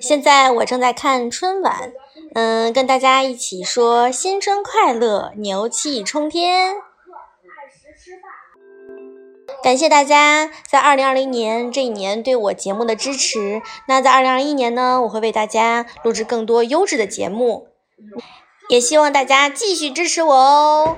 现在我正在看春晚，嗯，跟大家一起说新春快乐，牛气冲天。感谢大家在二零二零年这一年对我节目的支持。那在二零二一年呢，我会为大家录制更多优质的节目，也希望大家继续支持我哦。